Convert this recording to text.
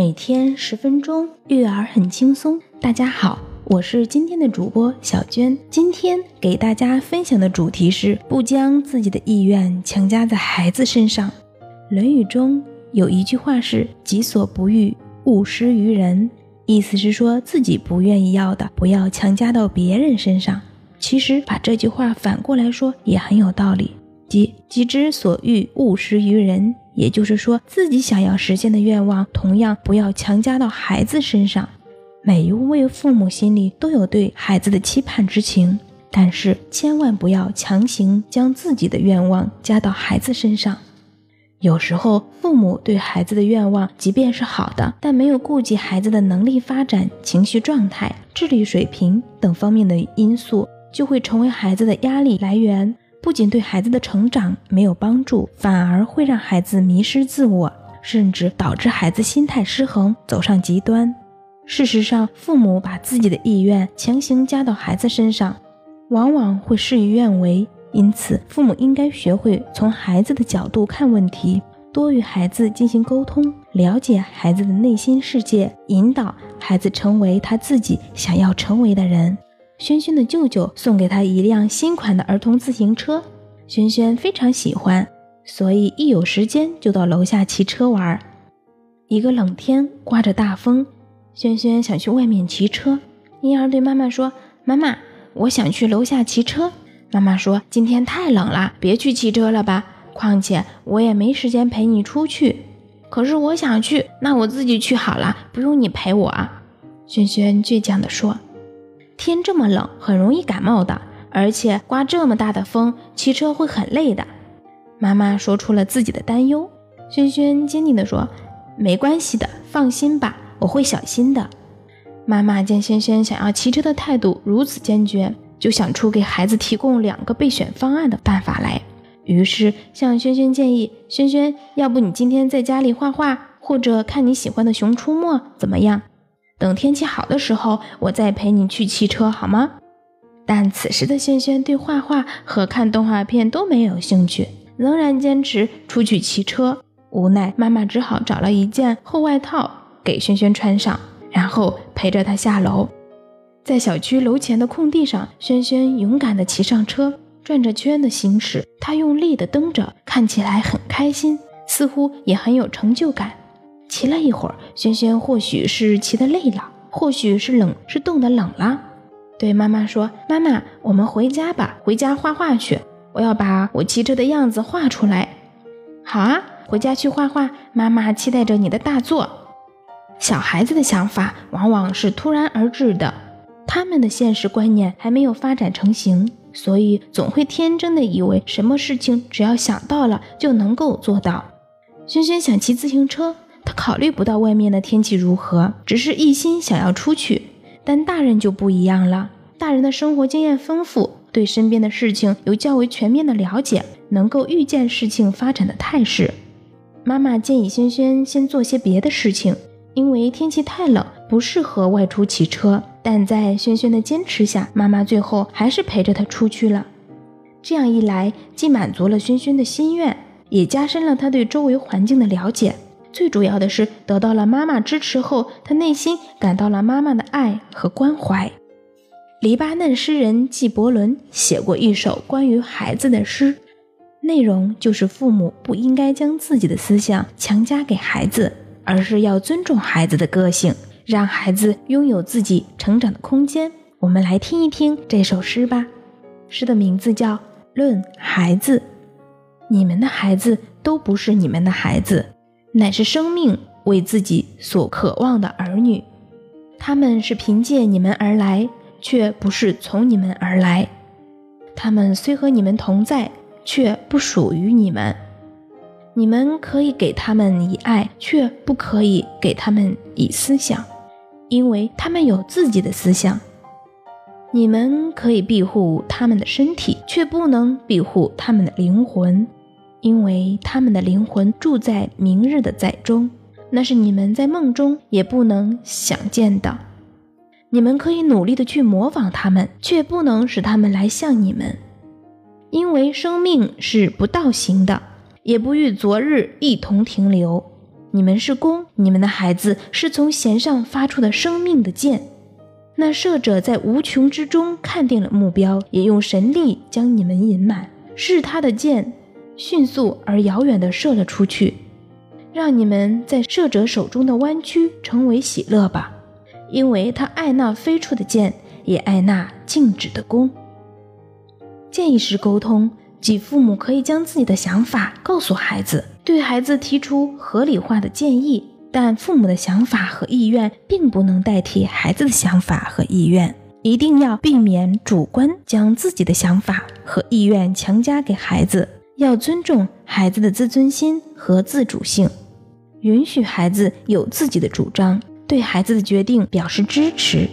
每天十分钟，育儿很轻松。大家好，我是今天的主播小娟。今天给大家分享的主题是不将自己的意愿强加在孩子身上。《论语》中有一句话是“己所不欲，勿施于人”，意思是说自己不愿意要的，不要强加到别人身上。其实把这句话反过来说也很有道理，即“己之所欲，勿施于人”。也就是说，自己想要实现的愿望，同样不要强加到孩子身上。每一位父母心里都有对孩子的期盼之情，但是千万不要强行将自己的愿望加到孩子身上。有时候，父母对孩子的愿望，即便是好的，但没有顾及孩子的能力发展、情绪状态、智力水平等方面的因素，就会成为孩子的压力来源。不仅对孩子的成长没有帮助，反而会让孩子迷失自我，甚至导致孩子心态失衡，走上极端。事实上，父母把自己的意愿强行加到孩子身上，往往会事与愿违。因此，父母应该学会从孩子的角度看问题，多与孩子进行沟通，了解孩子的内心世界，引导孩子成为他自己想要成为的人。轩轩的舅舅送给他一辆新款的儿童自行车，轩轩非常喜欢，所以一有时间就到楼下骑车玩。一个冷天，刮着大风，轩轩想去外面骑车，因而对妈妈说：“妈妈，我想去楼下骑车。”妈妈说：“今天太冷了，别去骑车了吧。况且我也没时间陪你出去。可是我想去，那我自己去好了，不用你陪我。”轩轩倔强地说。天这么冷，很容易感冒的，而且刮这么大的风，骑车会很累的。妈妈说出了自己的担忧。轩轩坚定地说：“没关系的，放心吧，我会小心的。”妈妈见轩轩想要骑车的态度如此坚决，就想出给孩子提供两个备选方案的办法来。于是向轩轩建议：“轩轩，要不你今天在家里画画，或者看你喜欢的《熊出没》，怎么样？”等天气好的时候，我再陪你去骑车，好吗？但此时的轩轩对画画和看动画片都没有兴趣，仍然坚持出去骑车。无奈，妈妈只好找了一件厚外套给轩轩穿上，然后陪着他下楼。在小区楼前的空地上，轩轩勇敢地骑上车，转着圈的行驶。他用力地蹬着，看起来很开心，似乎也很有成就感。骑了一会儿，轩轩或许是骑得累了，或许是冷，是冻得冷了。对妈妈说：“妈妈，我们回家吧，回家画画去。我要把我骑车的样子画出来。”好啊，回家去画画。妈妈期待着你的大作。小孩子的想法往往是突然而至的，他们的现实观念还没有发展成型，所以总会天真的以为什么事情只要想到了就能够做到。轩轩想骑自行车。考虑不到外面的天气如何，只是一心想要出去。但大人就不一样了，大人的生活经验丰富，对身边的事情有较为全面的了解，能够预见事情发展的态势。妈妈建议轩轩先做些别的事情，因为天气太冷，不适合外出骑车。但在轩轩的坚持下，妈妈最后还是陪着他出去了。这样一来，既满足了轩轩的心愿，也加深了他对周围环境的了解。最主要的是得到了妈妈支持后，他内心感到了妈妈的爱和关怀。黎巴嫩诗人纪伯伦写过一首关于孩子的诗，内容就是父母不应该将自己的思想强加给孩子，而是要尊重孩子的个性，让孩子拥有自己成长的空间。我们来听一听这首诗吧。诗的名字叫《论孩子》，你们的孩子都不是你们的孩子。乃是生命为自己所渴望的儿女，他们是凭借你们而来，却不是从你们而来。他们虽和你们同在，却不属于你们。你们可以给他们以爱，却不可以给他们以思想，因为他们有自己的思想。你们可以庇护他们的身体，却不能庇护他们的灵魂。因为他们的灵魂住在明日的载中，那是你们在梦中也不能想见的。你们可以努力的去模仿他们，却不能使他们来像你们。因为生命是不倒行的，也不与昨日一同停留。你们是弓，你们的孩子是从弦上发出的生命的箭。那射者在无穷之中看定了目标，也用神力将你们引满，是他的箭迅速而遥远地射了出去，让你们在射者手中的弯曲成为喜乐吧，因为他爱那飞出的箭，也爱那静止的弓。建议式沟通。即父母可以将自己的想法告诉孩子，对孩子提出合理化的建议，但父母的想法和意愿并不能代替孩子的想法和意愿，一定要避免主观将自己的想法和意愿强加给孩子，要尊重孩子的自尊心和自主性，允许孩子有自己的主张，对孩子的决定表示支持。